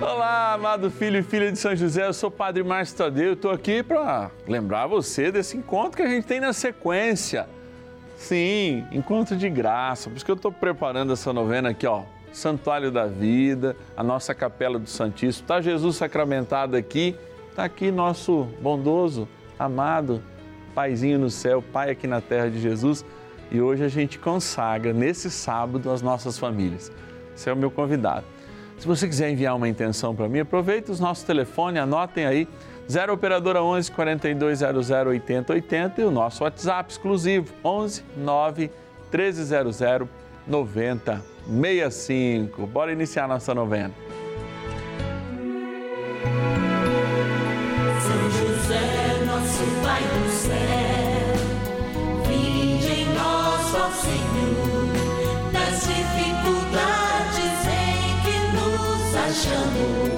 Olá, amado filho e filha de São José, eu sou o Padre Márcio Tadeu, estou aqui para lembrar você desse encontro que a gente tem na sequência. Sim, encontro de graça, por isso que eu estou preparando essa novena aqui, ó, Santuário da Vida, a nossa Capela do Santíssimo, está Jesus sacramentado aqui, está aqui nosso bondoso, amado Paizinho no céu, Pai aqui na terra de Jesus, e hoje a gente consagra nesse sábado as nossas famílias. Você é o meu convidado. Se você quiser enviar uma intenção para mim, aproveite os nossos telefones, anotem aí, 0 Operadora 11 4200 8080 e o nosso WhatsApp exclusivo, 11 9 1300 9065. Bora iniciar nossa novena. São José, nosso Pai do céu, vinde em nós, ó Senhor, nos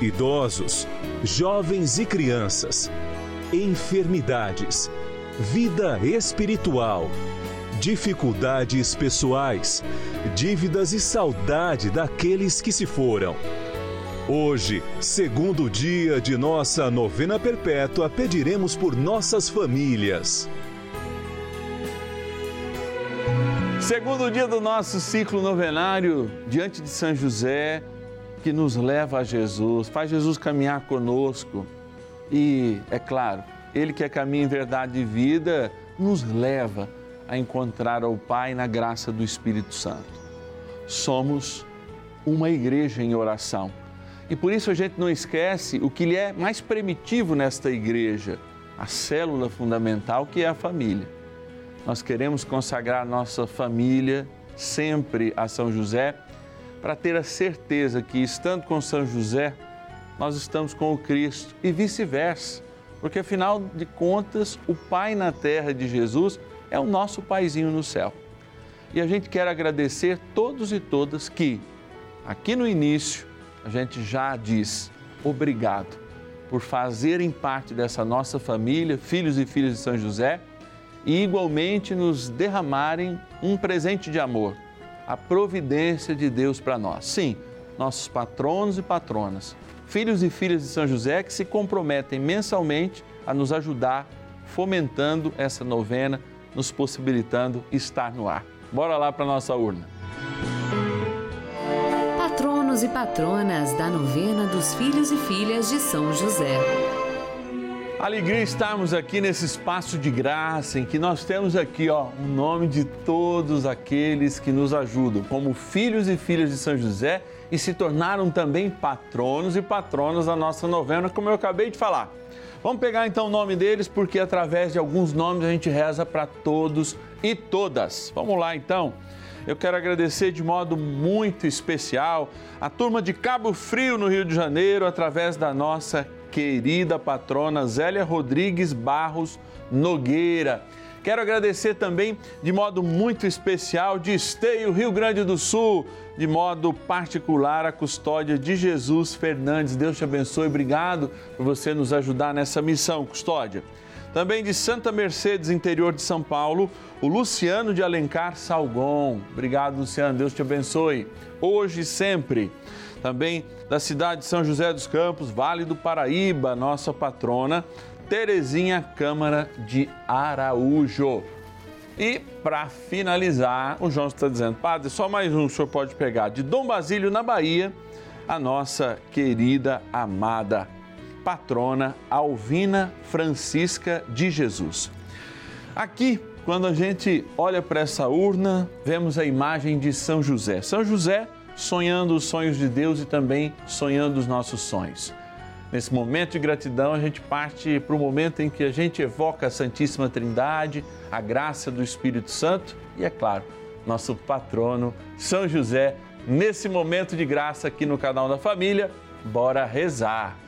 idosos, jovens e crianças, enfermidades, vida espiritual, dificuldades pessoais, dívidas e saudade daqueles que se foram. Hoje, segundo dia de nossa novena perpétua, pediremos por nossas famílias. Segundo dia do nosso ciclo novenário, diante de São José, que nos leva a Jesus, faz Jesus caminhar conosco. E, é claro, Ele que é caminho, verdade e vida, nos leva a encontrar ao Pai na graça do Espírito Santo. Somos uma igreja em oração. E por isso a gente não esquece o que lhe é mais primitivo nesta igreja, a célula fundamental que é a família. Nós queremos consagrar nossa família sempre a São José, para ter a certeza que, estando com São José, nós estamos com o Cristo e vice-versa, porque afinal de contas, o Pai na terra de Jesus é o nosso Paizinho no céu. E a gente quer agradecer todos e todas que, aqui no início, a gente já diz obrigado por fazerem parte dessa nossa família, filhos e filhas de São José, e igualmente nos derramarem um presente de amor, a providência de Deus para nós. Sim, nossos patronos e patronas, filhos e filhas de São José que se comprometem mensalmente a nos ajudar, fomentando essa novena, nos possibilitando estar no ar. Bora lá para nossa urna. Patronos e patronas da novena dos filhos e filhas de São José. Alegria estarmos aqui nesse espaço de graça em que nós temos aqui, ó, o nome de todos aqueles que nos ajudam, como filhos e filhas de São José e se tornaram também patronos e patronas da nossa novena, como eu acabei de falar. Vamos pegar então o nome deles, porque através de alguns nomes a gente reza para todos e todas. Vamos lá então. Eu quero agradecer de modo muito especial a turma de Cabo Frio, no Rio de Janeiro, através da nossa querida patrona Zélia Rodrigues Barros Nogueira. Quero agradecer também de modo muito especial de Esteio, Rio Grande do Sul, de modo particular a custódia de Jesus Fernandes. Deus te abençoe. Obrigado por você nos ajudar nessa missão, custódia. Também de Santa Mercedes, interior de São Paulo, o Luciano de Alencar Salgon. Obrigado, Luciano. Deus te abençoe. Hoje e sempre. Também da cidade de São José dos Campos, Vale do Paraíba, nossa patrona, Terezinha Câmara de Araújo. E para finalizar, o João está dizendo, padre, só mais um o senhor pode pegar. De Dom Basílio, na Bahia, a nossa querida, amada patrona Alvina Francisca de Jesus. Aqui, quando a gente olha para essa urna, vemos a imagem de São José. São José sonhando os sonhos de Deus e também sonhando os nossos sonhos. Nesse momento de gratidão, a gente parte para o momento em que a gente evoca a Santíssima Trindade, a graça do Espírito Santo e, é claro, nosso patrono, São José, nesse momento de graça aqui no canal da Família. Bora rezar!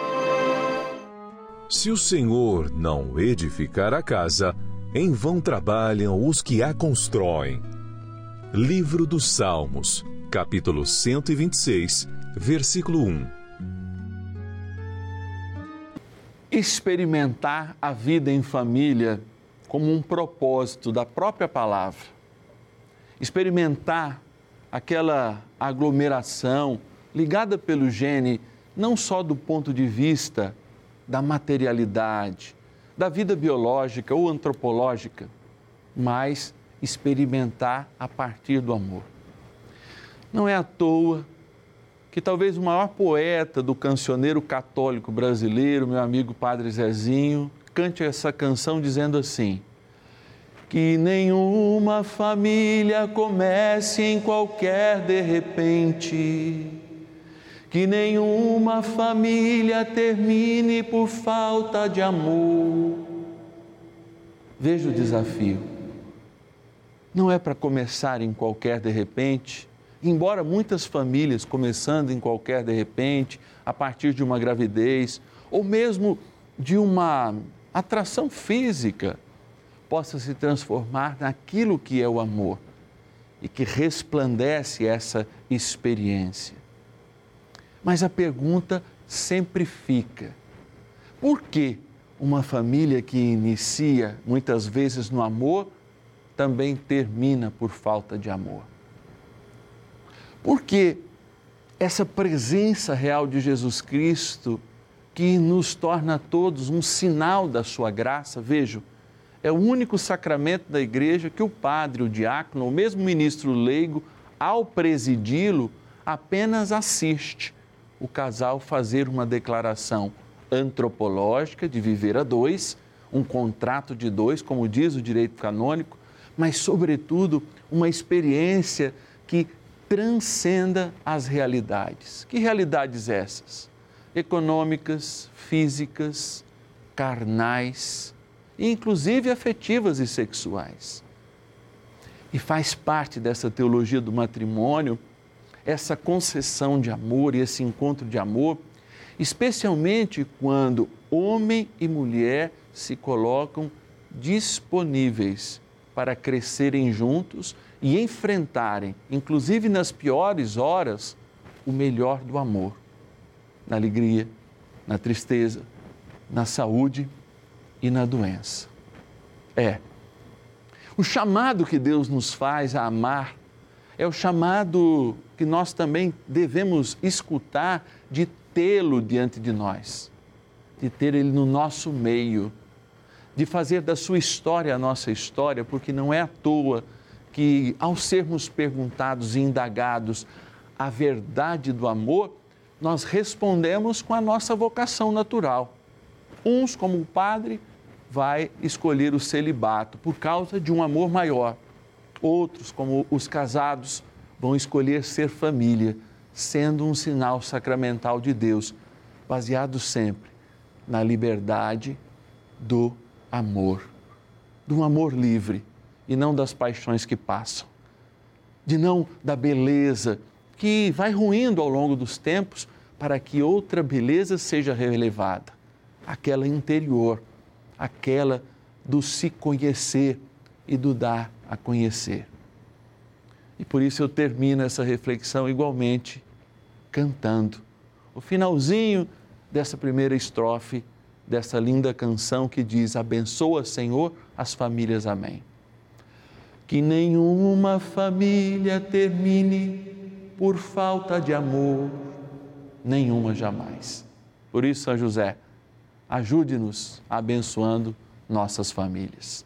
Se o Senhor não edificar a casa, em vão trabalham os que a constroem. Livro dos Salmos, capítulo 126, versículo 1. Experimentar a vida em família como um propósito da própria palavra. Experimentar aquela aglomeração ligada pelo gene, não só do ponto de vista da materialidade, da vida biológica ou antropológica, mas experimentar a partir do amor. Não é à toa que talvez o maior poeta do cancioneiro católico brasileiro, meu amigo Padre Zezinho, cante essa canção dizendo assim: Que nenhuma família comece em qualquer de repente, que nenhuma família termine por falta de amor. Veja o desafio. Não é para começar em qualquer de repente, embora muitas famílias começando em qualquer de repente, a partir de uma gravidez, ou mesmo de uma atração física, possa se transformar naquilo que é o amor e que resplandece essa experiência. Mas a pergunta sempre fica: por que uma família que inicia muitas vezes no amor também termina por falta de amor? Porque essa presença real de Jesus Cristo que nos torna a todos um sinal da sua graça. Vejo, é o único sacramento da igreja que o padre, o diácono, ou mesmo o ministro leigo, ao presidi-lo, apenas assiste o casal fazer uma declaração antropológica de viver a dois, um contrato de dois, como diz o direito canônico, mas, sobretudo, uma experiência que transcenda as realidades. Que realidades essas? Econômicas, físicas, carnais, inclusive afetivas e sexuais. E faz parte dessa teologia do matrimônio essa concessão de amor e esse encontro de amor, especialmente quando homem e mulher se colocam disponíveis para crescerem juntos e enfrentarem, inclusive nas piores horas, o melhor do amor, na alegria, na tristeza, na saúde e na doença. É. O chamado que Deus nos faz a amar é o chamado que nós também devemos escutar de tê-lo diante de nós, de ter ele no nosso meio, de fazer da sua história a nossa história, porque não é à toa que, ao sermos perguntados e indagados a verdade do amor, nós respondemos com a nossa vocação natural. Uns, como o padre, vai escolher o celibato por causa de um amor maior. Outros, como os casados, vão escolher ser família, sendo um sinal sacramental de Deus, baseado sempre na liberdade do amor, do amor livre e não das paixões que passam, de não da beleza que vai ruindo ao longo dos tempos para que outra beleza seja relevada, aquela interior, aquela do se conhecer e do dar a conhecer. E por isso eu termino essa reflexão igualmente cantando o finalzinho dessa primeira estrofe dessa linda canção que diz: Abençoa, Senhor, as famílias. Amém. Que nenhuma família termine por falta de amor, nenhuma jamais. Por isso, São José, ajude-nos abençoando nossas famílias.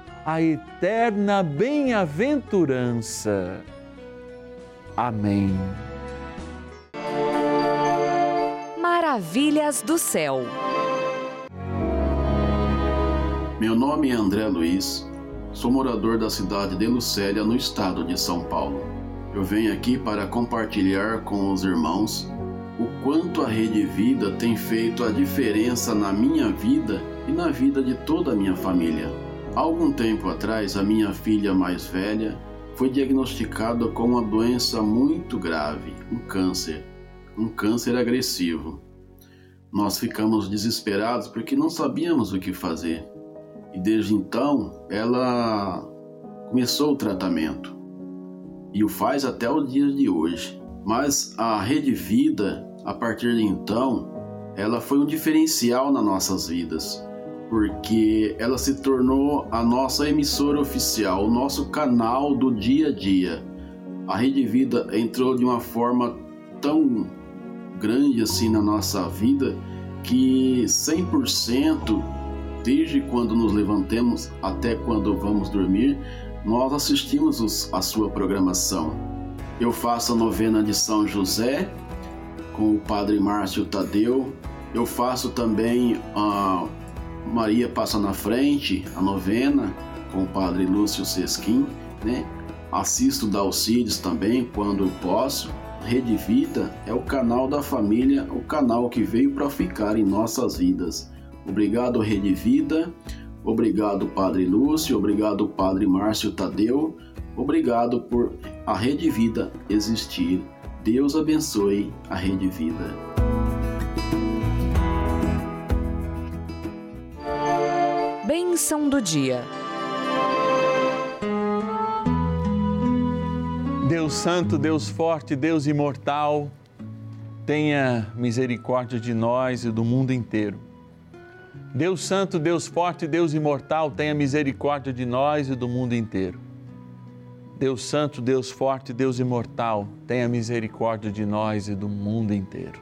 a eterna bem-aventurança. Amém. Maravilhas do céu. Meu nome é André Luiz, sou morador da cidade de Lucélia, no estado de São Paulo. Eu venho aqui para compartilhar com os irmãos o quanto a Rede Vida tem feito a diferença na minha vida e na vida de toda a minha família. Algum tempo atrás, a minha filha mais velha foi diagnosticada com uma doença muito grave, um câncer, um câncer agressivo. Nós ficamos desesperados porque não sabíamos o que fazer. E desde então, ela começou o tratamento e o faz até o dia de hoje. Mas a Rede Vida, a partir de então, ela foi um diferencial nas nossas vidas, porque ela se tornou a nossa emissora oficial, o nosso canal do dia a dia. A Rede Vida entrou de uma forma tão grande assim na nossa vida que 100% desde quando nos levantemos até quando vamos dormir, nós assistimos a sua programação. Eu faço a novena de São José com o Padre Márcio Tadeu. Eu faço também a Maria Passa na Frente, a novena com o Padre Lúcio Sesquim, né? Assisto da Alcides também quando posso. Rede Vida é o canal da família, o canal que veio para ficar em nossas vidas. Obrigado, Rede Vida. Obrigado, Padre Lúcio. Obrigado, Padre Márcio Tadeu. Obrigado por a Rede Vida existir. Deus abençoe a Rede Vida. Bênção do dia. Deus Santo, Deus Forte, Deus Imortal, tenha misericórdia de nós e do mundo inteiro. Deus Santo, Deus Forte, Deus Imortal, tenha misericórdia de nós e do mundo inteiro. Deus Santo, Deus Forte, Deus Imortal, tenha misericórdia de nós e do mundo inteiro.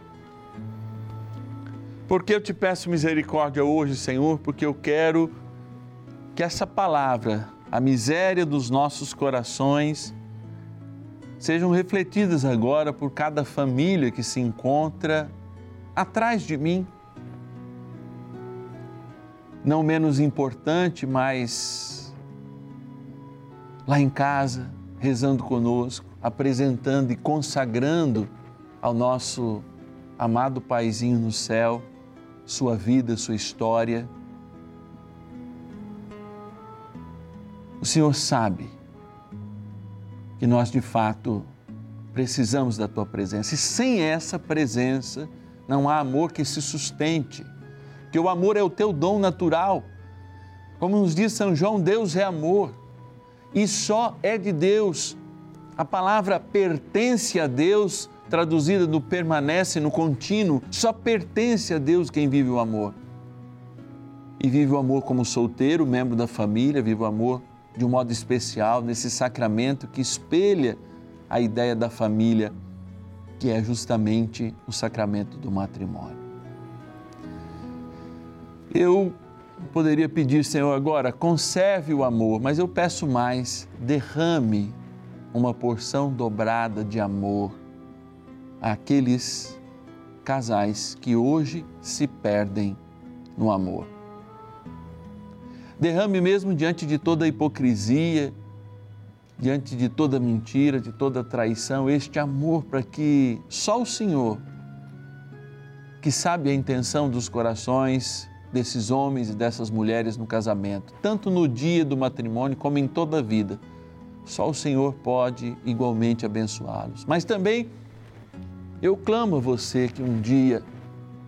Porque eu te peço misericórdia hoje, Senhor, porque eu quero que essa palavra, a miséria dos nossos corações, sejam refletidas agora por cada família que se encontra atrás de mim. Não menos importante, mas lá em casa, rezando conosco, apresentando e consagrando ao nosso amado Paizinho no céu sua vida, sua história. O Senhor sabe que nós de fato precisamos da tua presença. E sem essa presença não há amor que se sustente. Que o amor é o teu dom natural. Como nos diz São João, Deus é amor. E só é de Deus. A palavra pertence a Deus traduzida no permanece, no contínuo, só pertence a Deus quem vive o amor. E vive o amor como solteiro, membro da família, vive o amor de um modo especial nesse sacramento que espelha a ideia da família, que é justamente o sacramento do matrimônio. Eu poderia pedir, Senhor, agora, conserve o amor, mas eu peço mais, derrame uma porção dobrada de amor àqueles casais que hoje se perdem no amor. Derrame mesmo diante de toda hipocrisia, diante de toda mentira, de toda traição, este amor para que só o Senhor, que sabe a intenção dos corações desses homens e dessas mulheres no casamento, tanto no dia do matrimônio como em toda a vida, só o Senhor pode igualmente abençoá-los. Mas também eu clamo a você que um dia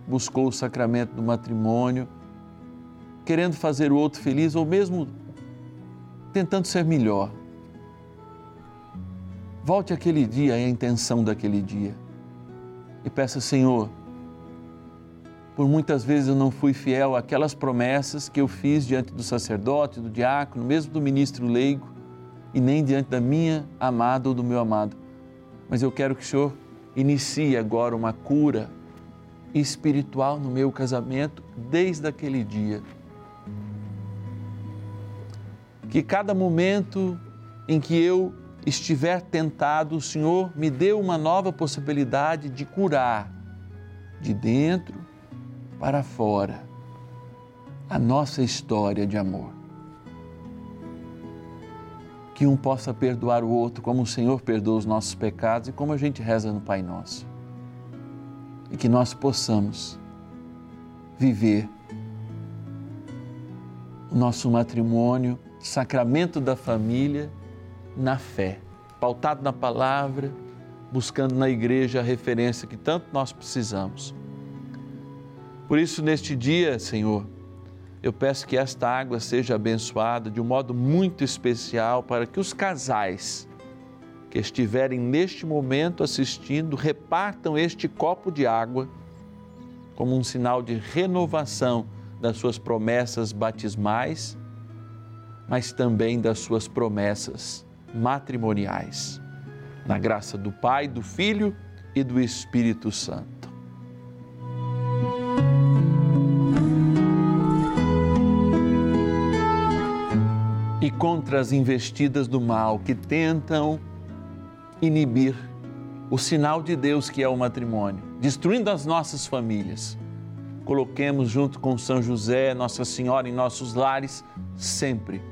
buscou o sacramento do matrimônio, querendo fazer o outro feliz ou mesmo tentando ser melhor. Volte aquele dia, à intenção daquele dia, e peça, Senhor, por muitas vezes eu não fui fiel àquelas promessas que eu fiz diante do sacerdote, do diácono, mesmo do ministro leigo, e nem diante da minha amada ou do meu amado. Mas eu quero que o Senhor inicie agora uma cura espiritual no meu casamento desde aquele dia. Que cada momento em que eu estiver tentado, o Senhor me dê uma nova possibilidade de curar de dentro para fora a nossa história de amor. Que um possa perdoar o outro como o Senhor perdoa os nossos pecados e como a gente reza no Pai Nosso. E que nós possamos viver o nosso matrimônio, sacramento da família, na fé, pautado na palavra, buscando na igreja a referência que tanto nós precisamos. Por isso, neste dia, Senhor, eu peço que esta água seja abençoada de um modo muito especial para que os casais que estiverem neste momento assistindo repartam este copo de água como um sinal de renovação das suas promessas batismais, mas também das suas promessas matrimoniais. Na graça do Pai, do Filho e do Espírito Santo. E contra as investidas do mal que tentam inibir o sinal de Deus que é o matrimônio, destruindo as nossas famílias. Coloquemos junto com São José, Nossa Senhora em nossos lares, sempre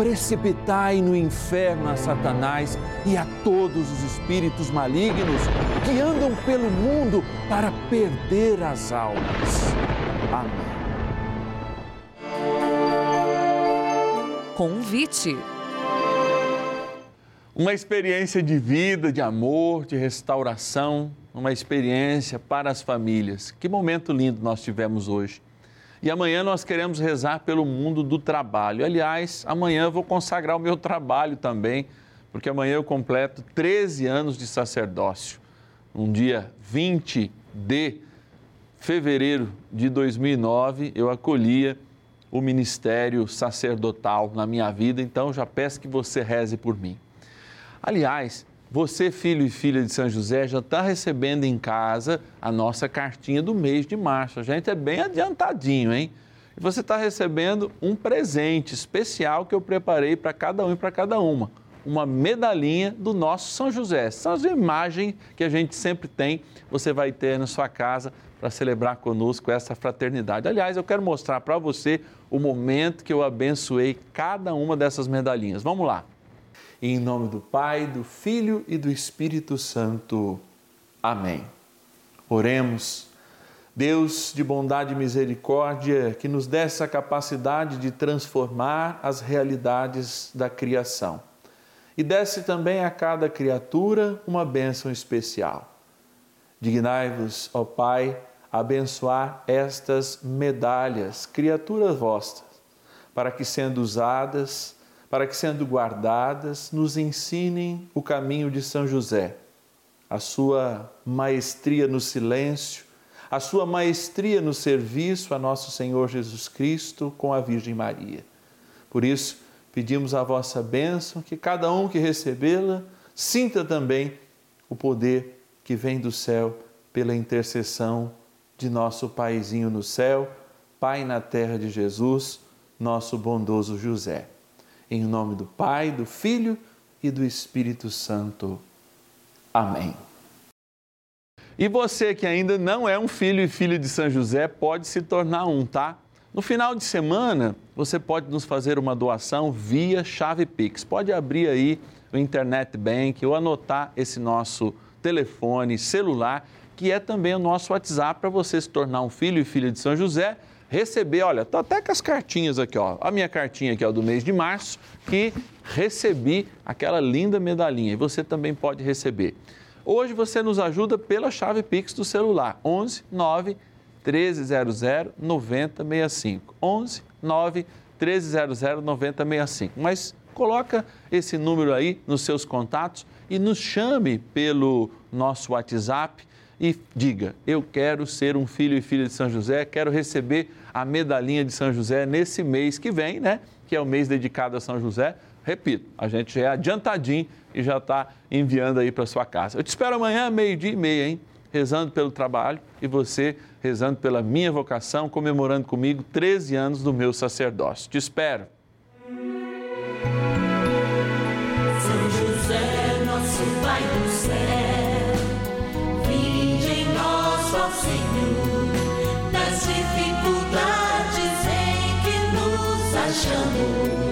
precipitai no inferno a Satanás e a todos os espíritos malignos que andam pelo mundo para perder as almas. Amém. Convite. Uma experiência de vida, de amor, de restauração, uma experiência para as famílias. Que momento lindo nós tivemos hoje. E amanhã nós queremos rezar pelo mundo do trabalho. Aliás, amanhã eu vou consagrar o meu trabalho também, porque amanhã eu completo 13 anos de sacerdócio. Um dia 20 de fevereiro de 2009, eu acolhia o ministério sacerdotal na minha vida, então já peço que você reze por mim. Aliás, você, filho e filha de São José, já está recebendo em casa a nossa cartinha do mês de março. A gente é bem adiantadinho, hein? E você está recebendo um presente especial que eu preparei para cada um e para cada uma. Uma medalhinha do nosso São José. São as imagens que a gente sempre tem, você vai ter na sua casa para celebrar conosco essa fraternidade. Aliás, eu quero mostrar para você o momento que eu abençoei cada uma dessas medalhinhas. Vamos lá. Em nome do Pai, do Filho e do Espírito Santo. Amém. Oremos. Deus de bondade e misericórdia, que nos dê essa capacidade de transformar as realidades da criação. E desce também a cada criatura uma bênção especial. Dignai-vos, ó Pai, abençoar estas medalhas, criaturas vossas, para que, sendo usadas, para que, sendo guardadas, nos ensinem o caminho de São José, a sua maestria no silêncio, a sua maestria no serviço a nosso Senhor Jesus Cristo com a Virgem Maria. Por isso, pedimos a vossa bênção, que cada um que recebê-la sinta também o poder que vem do céu pela intercessão de nosso Paizinho no céu, Pai na terra de Jesus, nosso bondoso José. Em nome do Pai, do Filho e do Espírito Santo. Amém. E você que ainda não é um filho e filha de São José, pode se tornar um, tá? No final de semana, você pode nos fazer uma doação via chave Pix. Pode abrir aí o Internet Bank ou anotar esse nosso telefone celular, que é também o nosso WhatsApp para você se tornar um filho e filha de São José receber, olha, tô até com as cartinhas aqui, ó. A minha cartinha aqui, ó, do mês de março, que recebi aquela linda medalhinha e você também pode receber. Hoje você nos ajuda pela chave Pix do celular, 11 9 1300 9065. 11 9 1300 9065. Mas coloca esse número aí nos seus contatos e nos chame pelo nosso WhatsApp e diga: Eu quero ser um filho e filha de São José, quero receber a medalhinha de São José nesse mês que vem, né? Que é o mês dedicado a São José. Repito, a gente já é adiantadinho e já está enviando aí para sua casa. Eu te espero amanhã, meio-dia e meia, hein? Rezando pelo trabalho e você rezando pela minha vocação, comemorando comigo 13 anos do meu sacerdócio. Te espero. São José, nosso Pai do céu, vinde em nós, ó Senhor, das dificuldades possa jamais